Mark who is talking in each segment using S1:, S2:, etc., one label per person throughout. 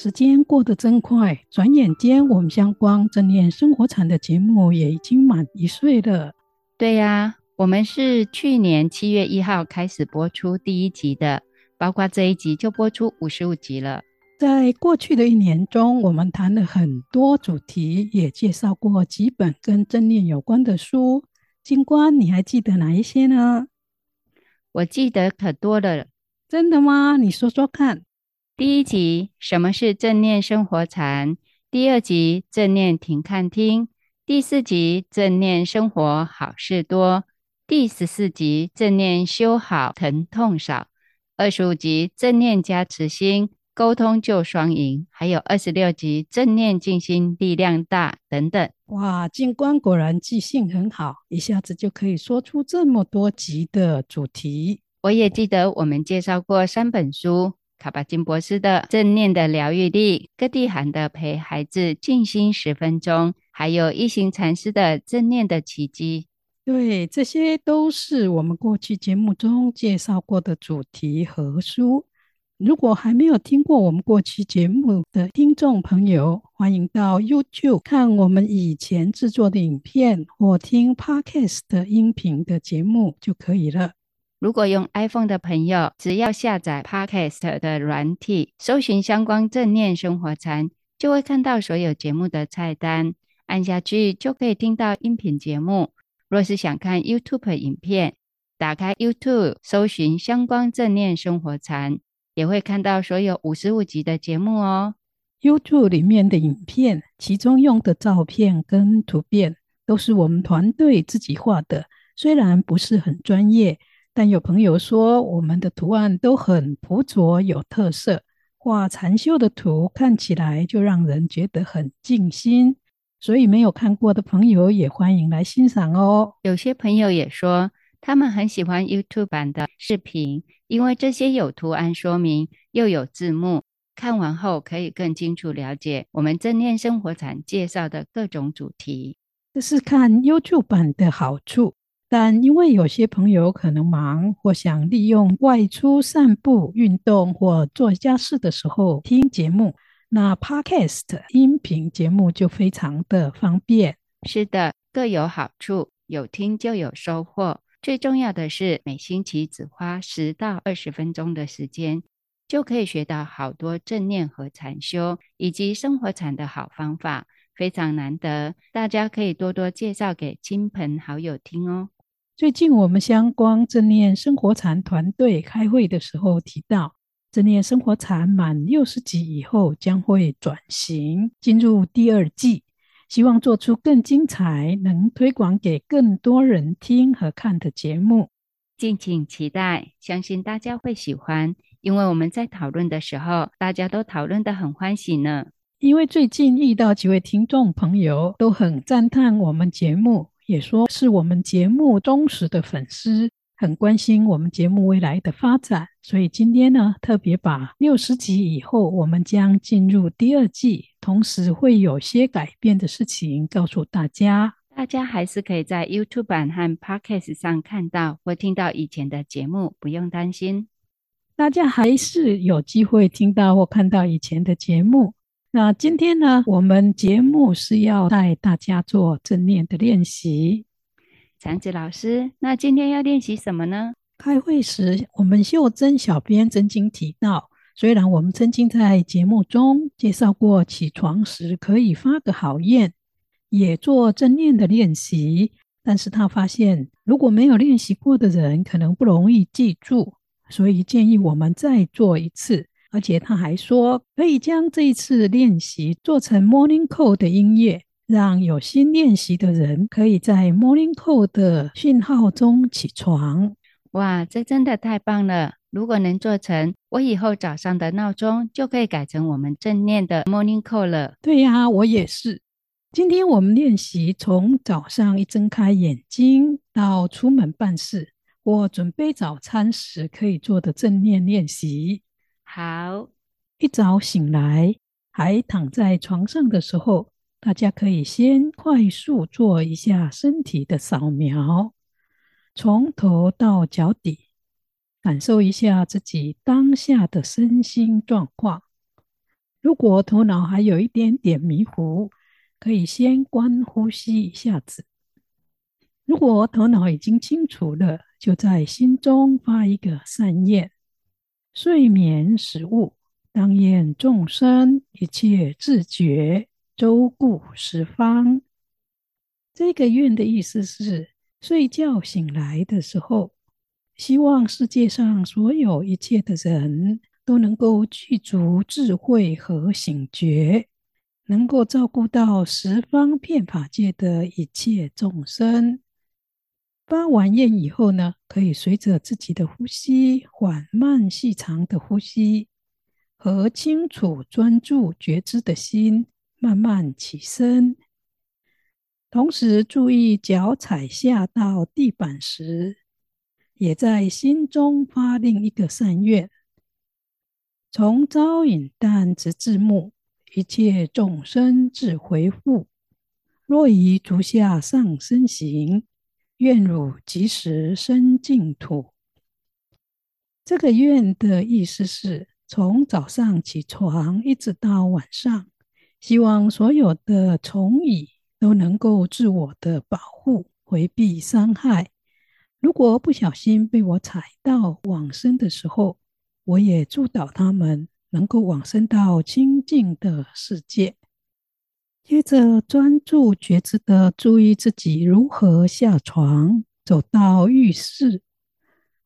S1: 时间过得真快，转眼间，我们相关正念生活禅的节目也已经满一岁了。
S2: 对呀，我们是去年七月一号开始播出第一集的，包括这一集就播出五十五集了。
S1: 在过去的一年中，我们谈了很多主题，也介绍过几本跟正念有关的书。金官，你还记得哪一些呢？
S2: 我记得可多了。
S1: 真的吗？你说说看。
S2: 第一集，什么是正念生活禅？第二集，正念停看听。第四集，正念生活好事多。第十四集，正念修好疼痛少。二十五集，正念加持心，沟通就双赢。还有二十六集，正念静心力量大等等。
S1: 哇，静观果然记性很好，一下子就可以说出这么多集的主题。
S2: 我也记得我们介绍过三本书。卡巴金博士的正念的疗愈力，各地涵的陪孩子静心十分钟，还有一行禅师的正念的奇迹。
S1: 对，这些都是我们过去节目中介绍过的主题和书。如果还没有听过我们过去节目的听众朋友，欢迎到 YouTube 看我们以前制作的影片，或听 Podcast 的音频的节目就可以了。
S2: 如果用 iPhone 的朋友，只要下载 Podcast 的软体，搜寻“相关正念生活禅”，就会看到所有节目的菜单，按下去就可以听到音频节目。若是想看 YouTube 影片，打开 YouTube，搜寻“相关正念生活禅”，也会看到所有五十五集的节目哦。
S1: YouTube 里面的影片，其中用的照片跟图片都是我们团队自己画的，虽然不是很专业。但有朋友说，我们的图案都很朴拙有特色，画禅修的图看起来就让人觉得很静心。所以没有看过的朋友也欢迎来欣赏哦。
S2: 有些朋友也说，他们很喜欢 YouTube 版的视频，因为这些有图案说明，又有字幕，看完后可以更清楚了解我们正念生活禅介绍的各种主题。
S1: 这是看 YouTube 版的好处。但因为有些朋友可能忙，或想利用外出散步、运动或做家事的时候听节目，那 Podcast 音频节目就非常的方便。
S2: 是的，各有好处，有听就有收获。最重要的是，每星期只花十到二十分钟的时间，就可以学到好多正念和禅修以及生活禅的好方法，非常难得。大家可以多多介绍给亲朋好友听哦。
S1: 最近我们相关正念生活禅团队开会的时候提到，正念生活禅满六十集以后将会转型进入第二季，希望做出更精彩、能推广给更多人听和看的节目，
S2: 敬请期待。相信大家会喜欢，因为我们在讨论的时候，大家都讨论的很欢喜呢。
S1: 因为最近遇到几位听众朋友都很赞叹我们节目。也说是我们节目忠实的粉丝，很关心我们节目未来的发展，所以今天呢，特别把六十集以后我们将进入第二季，同时会有些改变的事情告诉大家。
S2: 大家还是可以在 YouTube 版和 Podcast 上看到或听到以前的节目，不用担心。
S1: 大家还是有机会听到或看到以前的节目。那今天呢，我们节目是要带大家做正念的练习。
S2: 禅子老师，那今天要练习什么呢？
S1: 开会时，我们秀珍小编曾经提到，虽然我们曾经在节目中介绍过起床时可以发个好愿，也做正念的练习，但是他发现如果没有练习过的人，可能不容易记住，所以建议我们再做一次。而且他还说，可以将这一次练习做成 Morning Call 的音乐，让有心练习的人可以在 Morning Call 的讯号中起床。
S2: 哇，这真的太棒了！如果能做成，我以后早上的闹钟就可以改成我们正念的 Morning Call 了。
S1: 对呀，我也是。今天我们练习从早上一睁开眼睛到出门办事我准备早餐时可以做的正念练习。
S2: 好，
S1: 一早醒来还躺在床上的时候，大家可以先快速做一下身体的扫描，从头到脚底，感受一下自己当下的身心状况。如果头脑还有一点点迷糊，可以先观呼吸一下子。如果头脑已经清楚了，就在心中发一个善念：睡眠时务，当愿众生一切自觉，周顾十方。这个愿的意思是，睡觉醒来的时候，希望世界上所有一切的人都能够具足智慧和醒觉。能够照顾到十方遍法界的一切众生。发完愿以后呢，可以随着自己的呼吸，缓慢细长的呼吸和清楚专注觉知的心，慢慢起身。同时注意脚踩下到地板时，也在心中发另一个善愿：从朝饮旦直至暮。一切众生自回复，若以足下上身行，愿汝及时生净土。这个愿的意思是从早上起床一直到晚上，希望所有的虫蚁都能够自我的保护，回避伤害。如果不小心被我踩到往生的时候，我也祝祷他们。能够往生到清净的世界。接着专注觉知的注意自己如何下床，走到浴室，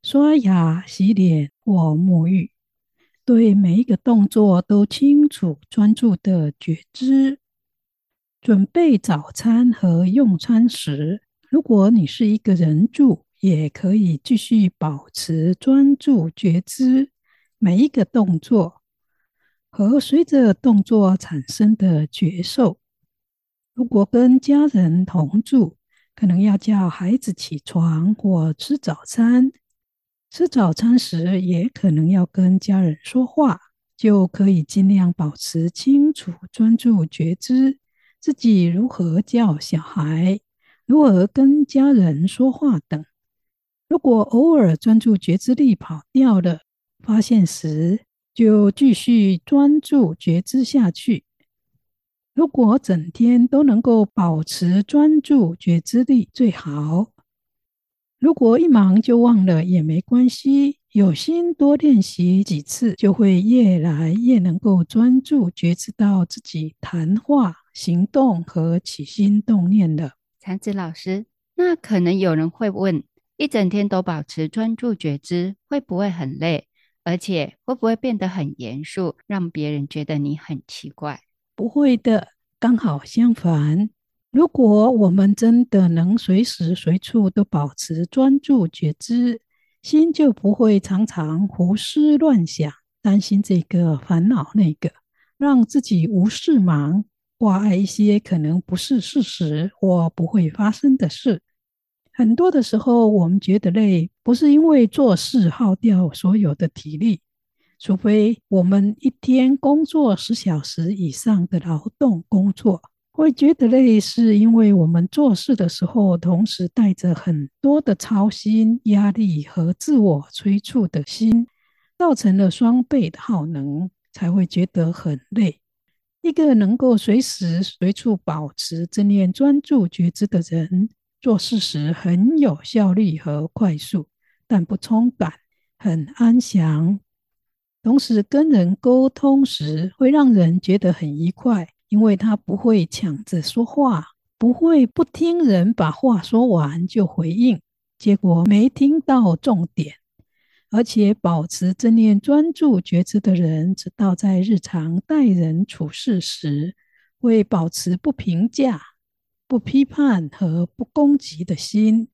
S1: 刷牙、洗脸或沐浴，对每一个动作都清楚专注的觉知。准备早餐和用餐时，如果你是一个人住，也可以继续保持专注觉知每一个动作。和随着动作产生的觉受。如果跟家人同住，可能要叫孩子起床或吃早餐。吃早餐时，也可能要跟家人说话，就可以尽量保持清楚、专注觉知自己如何叫小孩，如何跟家人说话等。如果偶尔专注觉知力跑掉了，发现时，就继续专注觉知下去。如果整天都能够保持专注觉知力最好。如果一忙就忘了也没关系，有心多练习几次，就会越来越能够专注觉知到自己谈话、行动和起心动念的。
S2: 禅子老师，那可能有人会问：一整天都保持专注觉知，会不会很累？而且会不会变得很严肃，让别人觉得你很奇怪？
S1: 不会的，刚好相反。如果我们真的能随时随处都保持专注觉知，心就不会常常胡思乱想，担心这个烦恼那个，让自己无事忙，挂碍一些可能不是事实或不会发生的事。很多的时候，我们觉得累，不是因为做事耗掉所有的体力，除非我们一天工作十小时以上的劳动工作，会觉得累，是因为我们做事的时候，同时带着很多的操心、压力和自我催促的心，造成了双倍的耗能，才会觉得很累。一个能够随时随处保持正念专注觉知的人。做事时很有效率和快速，但不冲感，很安详。同时跟人沟通时会让人觉得很愉快，因为他不会抢着说话，不会不听人把话说完就回应，结果没听到重点。而且保持正念专注觉知的人，知道在日常待人处事时会保持不评价。不批判和不攻击的心，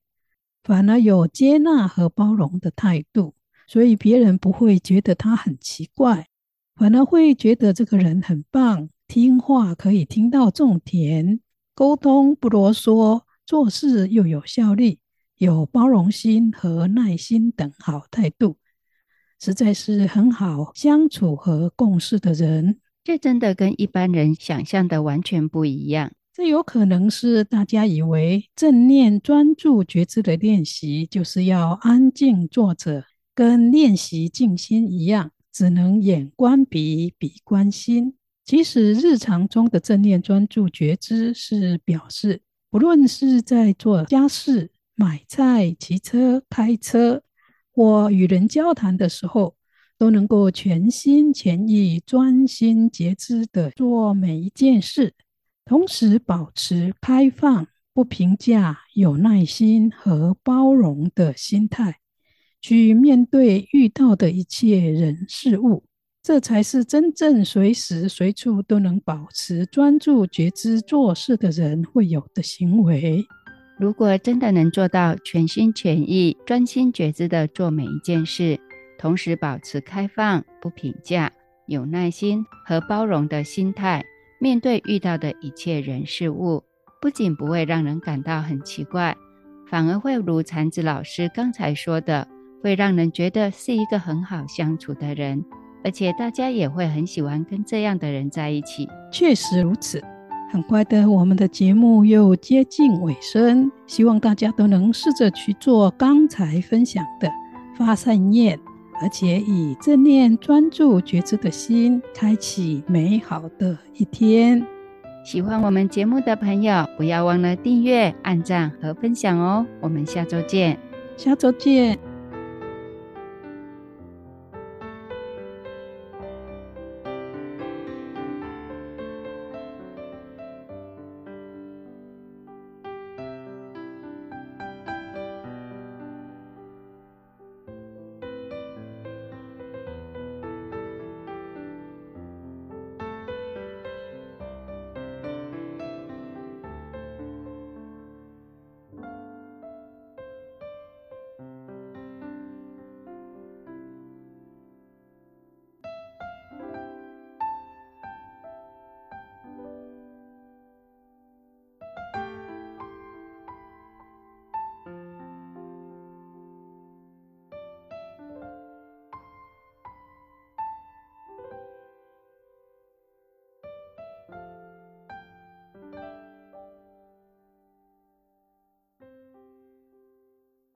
S1: 反而有接纳和包容的态度，所以别人不会觉得他很奇怪，反而会觉得这个人很棒，听话可以听到重点。沟通不啰嗦，做事又有效率，有包容心和耐心等好态度，实在是很好相处和共事的人。
S2: 这真的跟一般人想象的完全不一样。
S1: 这有可能是大家以为正念专注觉知的练习就是要安静坐着，跟练习静心一样，只能眼观鼻，鼻观心。其实日常中的正念专注觉知是表示，不论是在做家事、买菜、骑车、开车，或与人交谈的时候，都能够全心全意、专心觉知的做每一件事，同时保持开放、不评价、有耐心和包容的心态，去面对遇到的一切人事物。这才是真正随时随处都能保持专注觉知做事的人会有的行为。
S2: 如果真的能做到全心全意、专心觉知地做每一件事，同时保持开放、不评价、有耐心和包容的心态，面对遇到的一切人事物，不仅不会让人感到很奇怪，反而会如禅子老师刚才说的，会让人觉得是一个很好相处的人。而且大家也会很喜欢跟这样的人在一起。
S1: 确实如此。很快的，我们的节目又接近尾声，希望大家都能试着去做刚才分享的发善念，而且以正念专注觉知的心，开启美好的一天。
S2: 喜欢我们节目的朋友，不要忘了订阅、按赞和分享哦。我们下周见。
S1: 下周见。